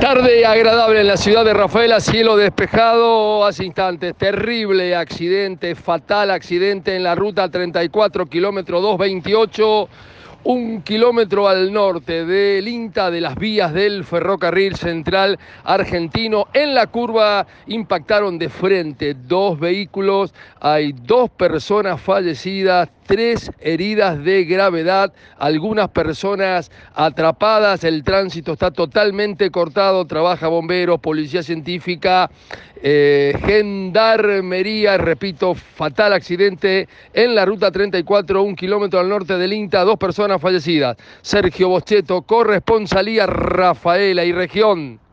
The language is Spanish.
Tarde agradable en la ciudad de Rafaela, cielo despejado hace instantes. Terrible accidente, fatal accidente en la ruta 34, kilómetro 228 un kilómetro al norte del INTA de las vías del ferrocarril central argentino. En la curva impactaron de frente dos vehículos, hay dos personas fallecidas, tres heridas de gravedad, algunas personas atrapadas, el tránsito está totalmente cortado, trabaja bomberos, policía científica, eh, gendarmería, repito, fatal accidente en la ruta 34, un kilómetro al norte del INTA, dos personas fallecidas. Sergio Boscheto, corresponsalía Rafaela y región.